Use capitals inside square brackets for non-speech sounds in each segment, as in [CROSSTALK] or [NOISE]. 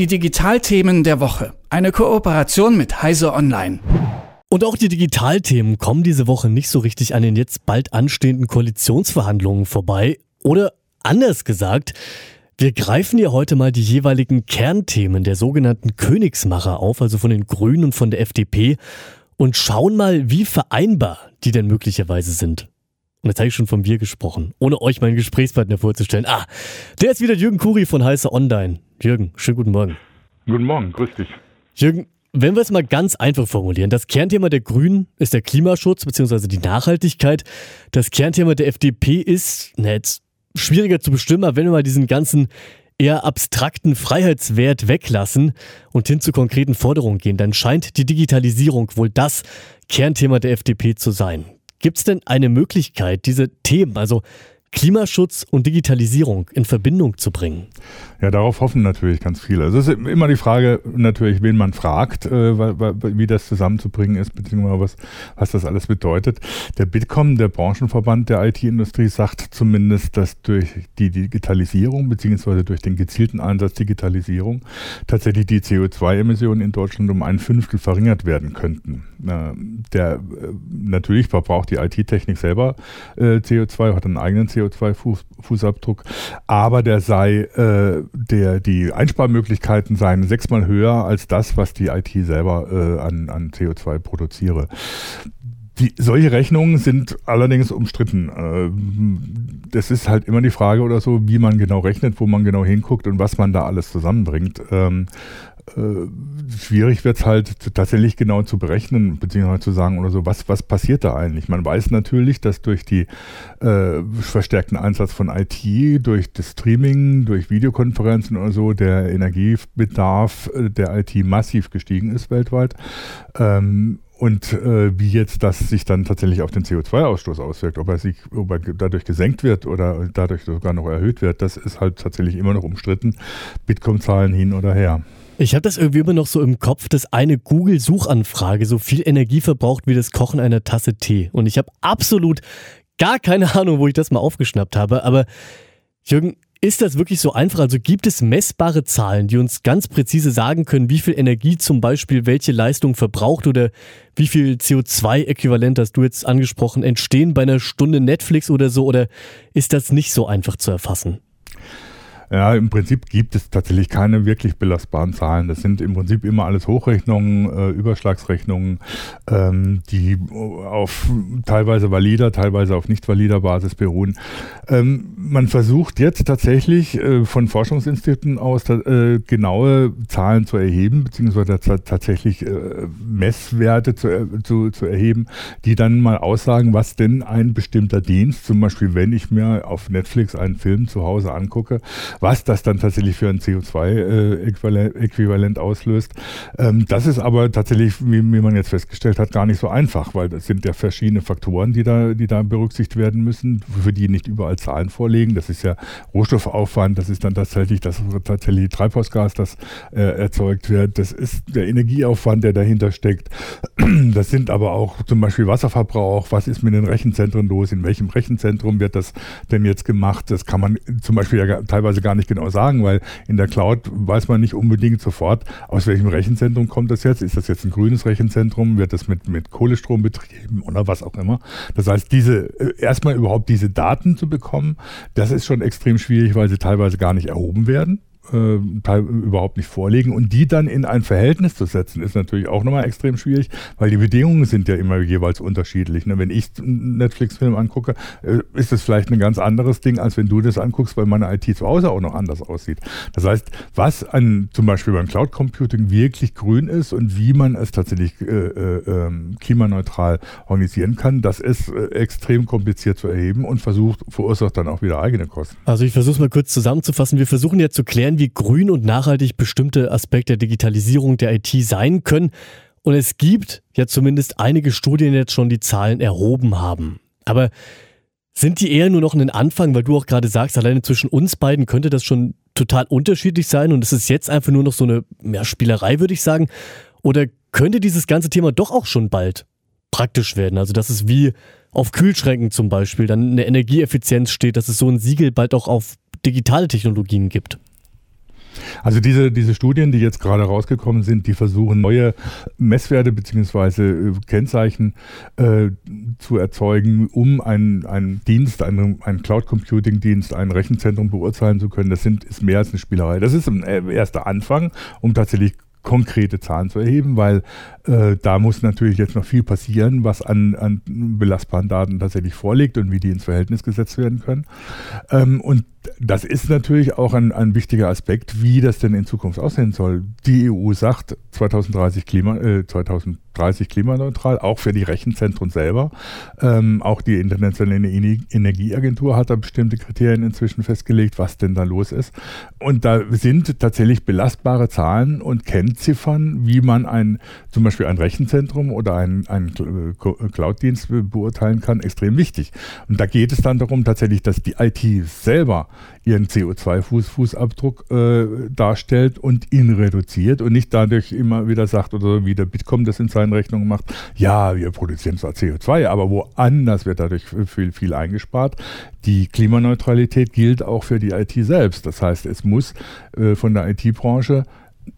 Die Digitalthemen der Woche. Eine Kooperation mit Heise Online. Und auch die Digitalthemen kommen diese Woche nicht so richtig an den jetzt bald anstehenden Koalitionsverhandlungen vorbei. Oder anders gesagt, wir greifen hier heute mal die jeweiligen Kernthemen der sogenannten Königsmacher auf, also von den Grünen und von der FDP, und schauen mal, wie vereinbar die denn möglicherweise sind. Und jetzt habe ich schon von wir gesprochen, ohne euch meinen Gesprächspartner vorzustellen. Ah, der ist wieder Jürgen Kuri von Heiße Online. Jürgen, schönen guten Morgen. Guten Morgen, grüß dich. Jürgen, wenn wir es mal ganz einfach formulieren, das Kernthema der Grünen ist der Klimaschutz bzw. die Nachhaltigkeit. Das Kernthema der FDP ist, na jetzt schwieriger zu bestimmen, aber wenn wir mal diesen ganzen eher abstrakten Freiheitswert weglassen und hin zu konkreten Forderungen gehen, dann scheint die Digitalisierung wohl das Kernthema der FDP zu sein. Gibt es denn eine Möglichkeit, diese Themen, also Klimaschutz und Digitalisierung in Verbindung zu bringen? Ja, darauf hoffen natürlich ganz viele. Also es ist immer die Frage natürlich, wen man fragt, äh, wie das zusammenzubringen ist, beziehungsweise was, was das alles bedeutet. Der Bitkom, der Branchenverband der IT-Industrie, sagt zumindest, dass durch die Digitalisierung, beziehungsweise durch den gezielten Einsatz Digitalisierung, tatsächlich die CO2-Emissionen in Deutschland um ein Fünftel verringert werden könnten. Äh, der, äh, natürlich verbraucht die IT-Technik selber CO2, hat einen eigenen CO2-Fußabdruck, aber der sei äh, der, die Einsparmöglichkeiten seien sechsmal höher als das, was die IT selber äh, an, an CO2 produziere. Die, solche Rechnungen sind allerdings umstritten. Äh, das ist halt immer die Frage oder so, wie man genau rechnet, wo man genau hinguckt und was man da alles zusammenbringt. Äh, schwierig wird es halt tatsächlich genau zu berechnen, beziehungsweise zu sagen oder so, was, was passiert da eigentlich? Man weiß natürlich, dass durch die äh, verstärkten Einsatz von IT, durch das Streaming, durch Videokonferenzen oder so, der Energiebedarf äh, der IT massiv gestiegen ist weltweit. Ähm, und äh, wie jetzt das sich dann tatsächlich auf den CO2-Ausstoß auswirkt, ob er sich ob er dadurch gesenkt wird oder dadurch sogar noch erhöht wird, das ist halt tatsächlich immer noch umstritten. Bitcoin-Zahlen hin oder her. Ich habe das irgendwie immer noch so im Kopf, dass eine Google-Suchanfrage so viel Energie verbraucht wie das Kochen einer Tasse Tee. Und ich habe absolut gar keine [LAUGHS] Ahnung, wo ich das mal aufgeschnappt habe. Aber Jürgen, ist das wirklich so einfach? Also gibt es messbare Zahlen, die uns ganz präzise sagen können, wie viel Energie zum Beispiel welche Leistung verbraucht oder wie viel CO2-Äquivalent, hast du jetzt angesprochen, entstehen bei einer Stunde Netflix oder so? Oder ist das nicht so einfach zu erfassen? Ja, im Prinzip gibt es tatsächlich keine wirklich belastbaren Zahlen. Das sind im Prinzip immer alles Hochrechnungen, äh, Überschlagsrechnungen, ähm, die auf teilweise valider, teilweise auf nicht valider Basis beruhen. Ähm, man versucht jetzt tatsächlich äh, von Forschungsinstituten aus äh, genaue Zahlen zu erheben, beziehungsweise tatsächlich äh, Messwerte zu, äh, zu, zu erheben, die dann mal aussagen, was denn ein bestimmter Dienst, zum Beispiel wenn ich mir auf Netflix einen Film zu Hause angucke, was das dann tatsächlich für ein CO2-Äquivalent äh, auslöst. Ähm, das ist aber tatsächlich, wie, man jetzt festgestellt hat, gar nicht so einfach, weil das sind ja verschiedene Faktoren, die da, die da berücksichtigt werden müssen, für die nicht überall Zahlen vorliegen. Das ist ja Rohstoffaufwand, das ist dann tatsächlich das tatsächlich Treibhausgas, das äh, erzeugt wird. Das ist der Energieaufwand, der dahinter steckt. [CLEARS THROAT] Das sind aber auch zum Beispiel Wasserverbrauch. Was ist mit den Rechenzentren los? In welchem Rechenzentrum wird das denn jetzt gemacht? Das kann man zum Beispiel ja teilweise gar gar nicht genau sagen, weil in der Cloud weiß man nicht unbedingt sofort, aus welchem Rechenzentrum kommt das jetzt. Ist das jetzt ein grünes Rechenzentrum? Wird das mit, mit Kohlestrom betrieben oder was auch immer? Das heißt, diese, äh, erstmal überhaupt diese Daten zu bekommen, das ist schon extrem schwierig, weil sie teilweise gar nicht erhoben werden äh, überhaupt nicht vorlegen. Und die dann in ein Verhältnis zu setzen, ist natürlich auch nochmal extrem schwierig, weil die Bedingungen sind ja immer jeweils unterschiedlich. Ne? Wenn ich einen Netflix-Film angucke, äh, ist das vielleicht ein ganz anderes Ding, als wenn du das anguckst, weil meine IT zu Hause auch noch anders aussieht. Das heißt, was an zum Beispiel beim Cloud Computing wirklich grün ist und wie man es tatsächlich äh, äh, ähm, klimaneutral organisieren kann, das ist äh, extrem kompliziert zu erheben und versucht, verursacht dann auch wieder eigene Kosten. Also ich versuche es mal kurz zusammenzufassen. Wir versuchen jetzt zu klären, wie grün und nachhaltig bestimmte Aspekte der Digitalisierung der IT sein können. Und es gibt ja zumindest einige Studien jetzt schon, die Zahlen erhoben haben. Aber sind die eher nur noch ein Anfang, weil du auch gerade sagst, alleine zwischen uns beiden könnte das schon total unterschiedlich sein und es ist jetzt einfach nur noch so eine ja, Spielerei, würde ich sagen. Oder könnte dieses ganze Thema doch auch schon bald praktisch werden? Also, dass es wie auf Kühlschränken zum Beispiel dann eine Energieeffizienz steht, dass es so ein Siegel bald auch auf digitale Technologien gibt. Also diese, diese Studien, die jetzt gerade rausgekommen sind, die versuchen neue Messwerte bzw. Kennzeichen äh, zu erzeugen, um einen, einen Dienst, einen, einen Cloud-Computing-Dienst, ein Rechenzentrum beurteilen zu können. Das sind, ist mehr als eine Spielerei. Das ist ein äh, erster Anfang, um tatsächlich konkrete Zahlen zu erheben, weil äh, da muss natürlich jetzt noch viel passieren, was an, an belastbaren Daten tatsächlich vorliegt und wie die ins Verhältnis gesetzt werden können. Ähm, und das ist natürlich auch ein, ein wichtiger Aspekt, wie das denn in Zukunft aussehen soll. Die EU sagt 2030, Klima, äh, 2030 klimaneutral, auch für die Rechenzentren selber. Ähm, auch die Internationale Energieagentur hat da bestimmte Kriterien inzwischen festgelegt, was denn da los ist. Und da sind tatsächlich belastbare Zahlen und Kennziffern, wie man ein, zum Beispiel ein Rechenzentrum oder einen, einen Cloud-Dienst beurteilen kann, extrem wichtig. Und da geht es dann darum, tatsächlich, dass die IT selber ihren CO2-Fußabdruck äh, darstellt und ihn reduziert und nicht dadurch immer wieder sagt oder wie der Bitkom das in seinen Rechnungen macht, ja, wir produzieren zwar CO2, aber woanders wird dadurch viel, viel eingespart. Die Klimaneutralität gilt auch für die IT selbst. Das heißt, es muss äh, von der IT-Branche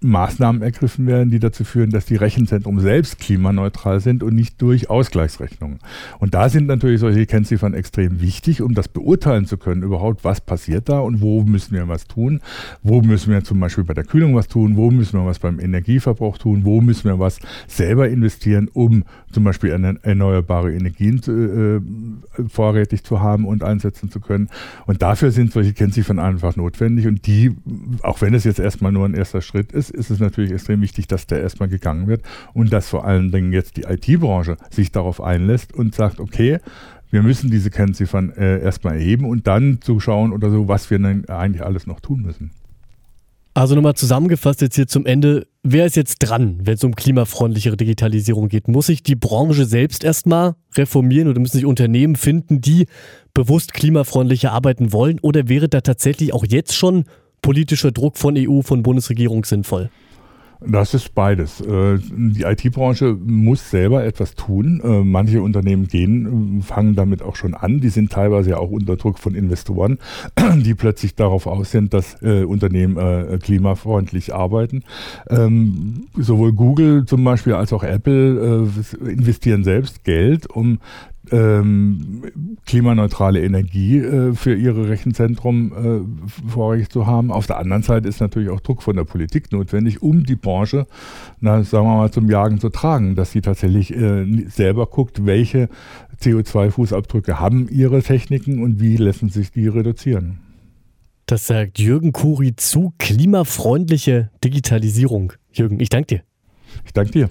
Maßnahmen ergriffen werden, die dazu führen, dass die Rechenzentren selbst klimaneutral sind und nicht durch Ausgleichsrechnungen. Und da sind natürlich solche Kennziffern extrem wichtig, um das beurteilen zu können, überhaupt, was passiert da und wo müssen wir was tun. Wo müssen wir zum Beispiel bei der Kühlung was tun, wo müssen wir was beim Energieverbrauch tun, wo müssen wir was selber investieren, um zum Beispiel erneuerbare Energien äh, vorrätig zu haben und einsetzen zu können. Und dafür sind solche Kennziffern einfach notwendig und die, auch wenn es jetzt erstmal nur ein erster Schritt ist, ist es natürlich extrem wichtig, dass der erstmal gegangen wird und dass vor allen Dingen jetzt die IT-Branche sich darauf einlässt und sagt, okay, wir müssen diese Kennziffern äh, erstmal erheben und dann zu schauen oder so, was wir denn eigentlich alles noch tun müssen. Also nochmal zusammengefasst jetzt hier zum Ende, wer ist jetzt dran, wenn es um klimafreundlichere Digitalisierung geht? Muss sich die Branche selbst erstmal reformieren oder müssen sich Unternehmen finden, die bewusst klimafreundlicher arbeiten wollen? Oder wäre da tatsächlich auch jetzt schon politischer Druck von EU, von Bundesregierung sinnvoll? Das ist beides. Äh, die IT-Branche muss selber etwas tun. Äh, manche Unternehmen gehen, äh, fangen damit auch schon an. Die sind teilweise ja auch unter Druck von Investoren, [CLEARS THROAT] die plötzlich darauf aus sind, dass Unternehmen klimafreundlich arbeiten. Ähm, sowohl Google zum Beispiel als auch Apple investieren selbst Geld, um ähm, klimaneutrale Energie äh, für ihre Rechenzentrum äh, vorrangig zu haben. Auf der anderen Seite ist natürlich auch Druck von der Politik notwendig, um die Branche, na, sagen wir mal, zum Jagen zu tragen, dass sie tatsächlich äh, selber guckt, welche CO2-Fußabdrücke haben ihre Techniken und wie lassen sich die reduzieren. Das sagt Jürgen Kuri zu klimafreundliche Digitalisierung. Jürgen, ich danke dir. Ich danke dir.